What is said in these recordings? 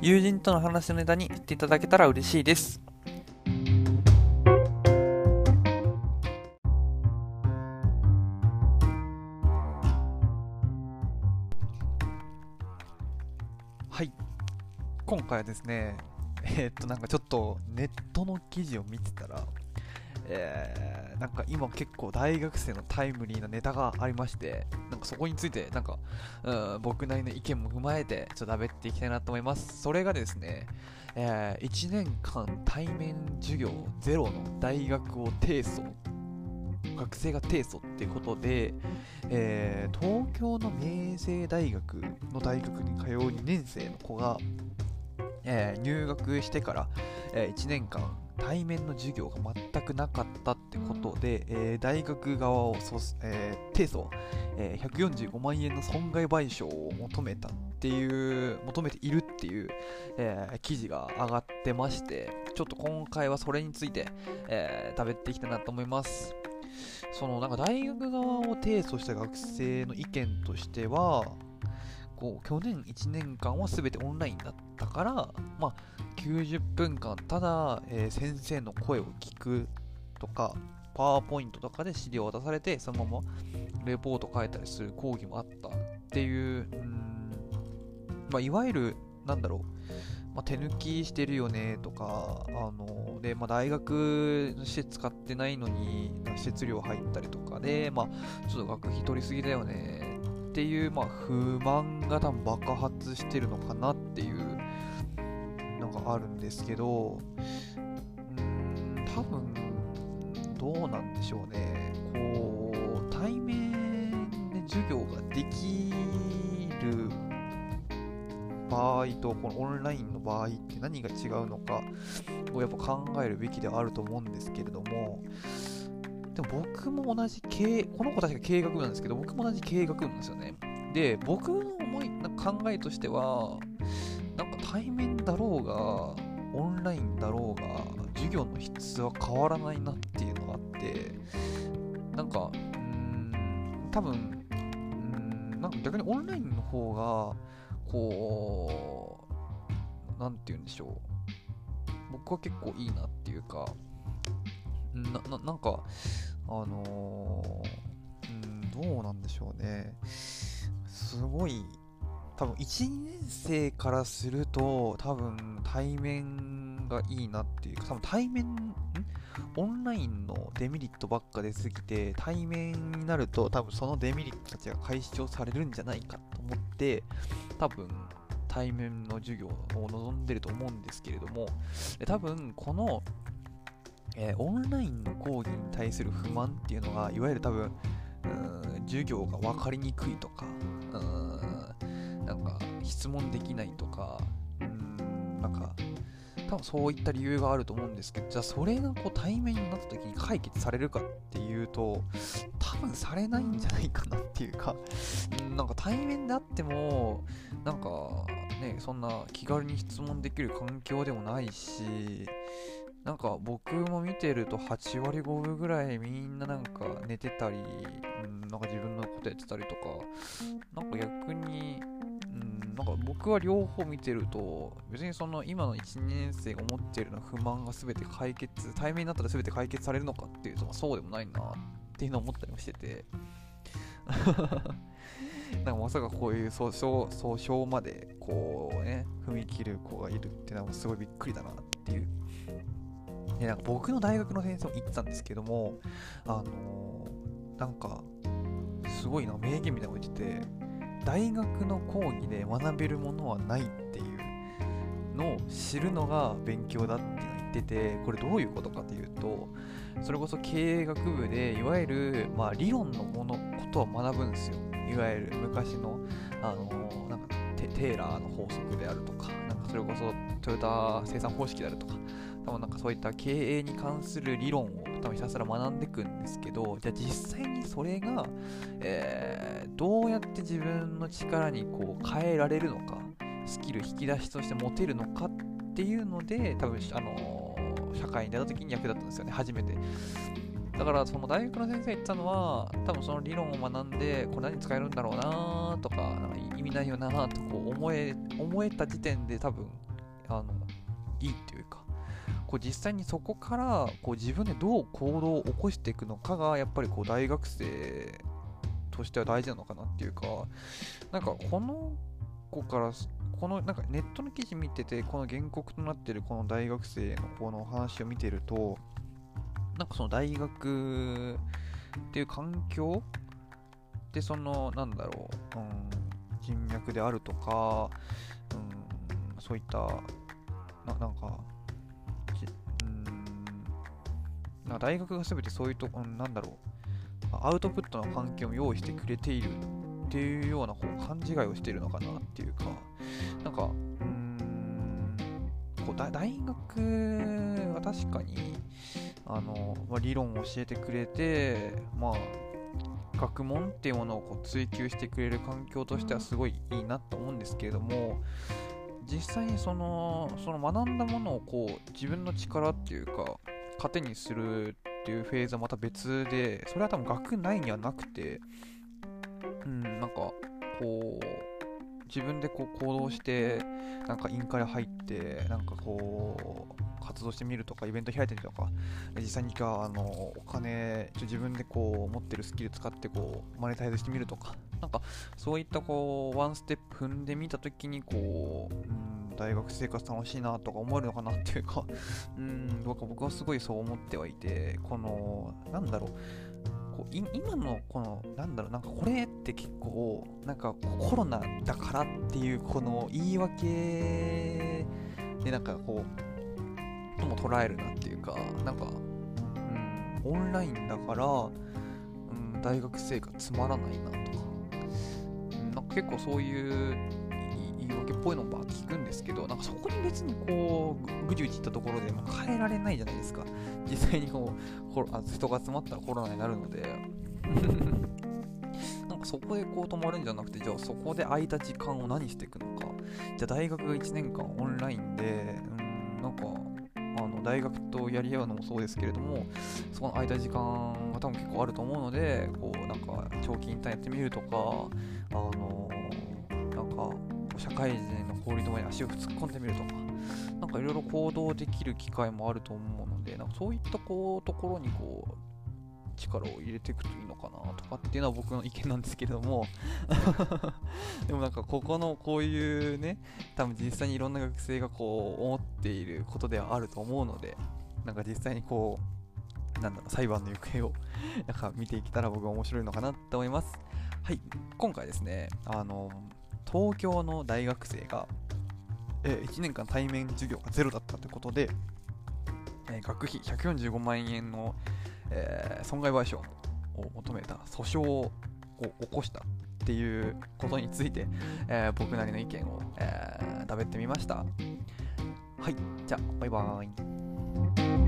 友人との話のネタにしていただけたら嬉しいです。はい。今回はですね、えー、っと、なんかちょっとネットの記事を見てたら、えー、なんか今結構大学生のタイムリーなネタがありまして、なんかそこについて、なんか、うん、僕なりの意見も踏まえて、ちょっと喋っていきたいなと思います。それがですね、えー、1年間対面授業ゼロの大学を提訴学生が提訴ってことで、えー、東京の明星大学の大学に通う2年生の子が、えー、入学してから、えー、1年間対面の授業が全くなかったってことで、えー、大学側を、えー、提訴、えー、145万円の損害賠償を求めたっていう、求めているっていう、えー、記事が上がってまして、ちょっと今回はそれについて、えー、食べていきたいなと思います。そのなんか大学側を提訴した学生の意見としては、こう去年1年間は全てオンラインだったから、まあ、90分間ただ、えー、先生の声を聞くとかパワーポイントとかで資料を渡されてそのままレポート書いたりする講義もあったっていう、うんまあ、いわゆるなんだろう、まあ、手抜きしてるよねとかあので、まあ、大学の施設使ってないのに施設料入ったりとかで、まあ、ちょっと学費取りすぎだよねっていう、まあ、不満が多分爆発してるのかなっていうのがあるんですけど、うん、多分、どうなんでしょうね。こう、対面で授業ができる場合と、このオンラインの場合って何が違うのかをやっぱ考えるべきではあると思うんですけれども、でも僕も同じ経営、この子たちが経営学部なんですけど、僕も同じ経営学部なんですよね。で、僕の思い、考えとしては、なんか対面だろうが、オンラインだろうが、授業の質は変わらないなっていうのがあって、なんか、うーん、多分、うん、なんか逆にオンラインの方が、こう、なんて言うんでしょう。僕は結構いいなっていうか、な、ななんか、あのー、うん、どうなんでしょうね。すごい、多分1、2年生からすると、多分対面がいいなっていうか、多分対面、オンラインのデメリットばっか出すぎて、対面になると多分そのデメリットたちが解消されるんじゃないかと思って、多分対面の授業を望んでると思うんですけれども、多分この、えー、オンラインの講義に対する不満っていうのが、いわゆる多分、授業が分かりにくいとか、うんなんか質問できないとか、うん、なんか、多分そういった理由があると思うんですけど、じゃあそれがこう対面になった時に解決されるかっていうと、多分されないんじゃないかなっていうか、なんか対面であっても、なんかね、そんな気軽に質問できる環境でもないし、なんか僕も見てると8割5分ぐらいみんななんか寝てたり、なんか自分のことやってたりとか、なんか逆になんか僕は両方見てると、別にその今の1、年生が持っているの不満が全て解決、対面になったら全て解決されるのかっていうと、そうでもないなっていうのを思ったりもしてて、なんかまさかこういう訴訟訴訟までこうね、踏み切る子がいるっていうのはすごいびっくりだなっていう。でなんか僕の大学の先生も言ってたんですけども、あのー、なんか、すごいな、名言みたいなこと言ってて、大学の講義で学べるものはないっていうのを知るのが勉強だって言っててこれどういうことかというとそれこそ経営学部でいわゆる、まあ、理論のものことを学ぶんですよ。いわゆる昔のあのなんかテテーラーの法則であるとか、なんかそれこそトヨタ生産方式であるとか、多分なんかそういった経営に関する理論を多分ひたすら学んでいくんですけど、じゃあ実際にそれが、えー、どうやって自分の力にこう変えられるのか、スキル引き出しとして持てるのかっていうので、多分あのー、社会に出た時に役立ったんですよね、初めて。だからその大学の先生言ったのは多分その理論を学んでこれ何使えるんだろうなとかなんか意味ないよなとこう思え思えた時点で多分あのいいっていうかこう実際にそこからこう自分でどう行動を起こしていくのかがやっぱりこう大学生としては大事なのかなっていうかなんかこの子からこのなんかネットの記事見ててこの原告となってるこの大学生のこの話を見てるとなんかその大学っていう環境でそのなんだろう、うん、人脈であるとか、うん、そういったななんかな大学が全てそういうと、うん、なんだろう。アウトプットの環境を用意してくれているっていうようなこう勘違いをしているのかなっていうか。なんかうんこう大学は確かにあの、まあ、理論を教えてくれて、まあ、学問っていうものをこう追求してくれる環境としてはすごいいいなと思うんですけれども実際にそのその学んだものをこう自分の力っていうか糧にするっていうフェーズはまた別でそれは多分学内にはなくてうんなんかこう自分でこう行動してなんか委員会入ってなんかこう活動してみるとか、イベント開いてみるとか、実際にかあのお金、自分でこう持ってるスキル使ってこうマネタイズしてみるとか、なんかそういったこうワンステップ踏んでみたときにこう、うん、大学生活楽しいなとか思えるのかなっていうか、うん、どうか僕はすごいそう思ってはいて、この、なんだろう、こう今のこのなんだろうなんかこれって結構なんかコロナだからっていうこの言い訳でなんかこうとも捉えるなっていうか、なんか、うん、オンラインだから、うん、大学生活つまらないなとか、うん、なんか結構そういう言い訳っぽいのば聞くんですけど、なんかそこに別にこう、ぐじぐじいったところで、変えられないじゃないですか。実際にこう、あ人が集まったらコロナになるので。なんかそこでこう止まるんじゃなくて、じゃあそこで空いた時間を何していくのか。じゃあ大学が1年間オンラインで、うん、なんかあの大学とやり合うのもそうですけれどもそこの空いた時間が多分結構あると思うのでこうなんか長期インターンやってみるとかあのなんか社会人の氷の前に足を突っ込んでみると。かなんかいろいろ行動できる機会もあると思うのでなんかそういったこうところにこう力を入れていくといいのかなとかっていうのは僕の意見なんですけれども。でもなんかここのこういうね多分実際にいろんな学生がこう思っていることではあると思うのでなんか実際にこうなんだろう裁判の行方をなんか見ていけたら僕は面白いのかなと思います。はい今回ですねあの東京の大学生が、え1年間対面授業がゼロだったということで、え学費145万円のえ、損害賠償を求めた訴訟を起こしたっていうことについて、え、僕なりの意見を、えー、食べてみました。はい、じゃあ、バイバーイ。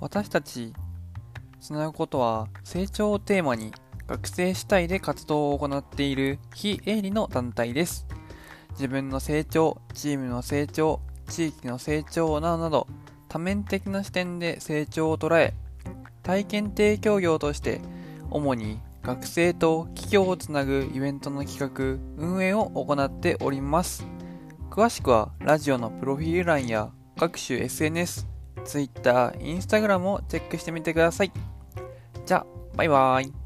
私たちつなぐことは成長をテーマに学生主体で活動を行っている非営利の団体です。自分の成長、チームの成長、地域の成長などなど多面的な視点で成長を捉え、体験提供業として主に学生と企業をつなぐイベントの企画、運営を行っております。詳しくはラジオのプロフィール欄や各種 SNS、Twitter、Instagram をチェックしてみてください。じゃあ、バイバーイ。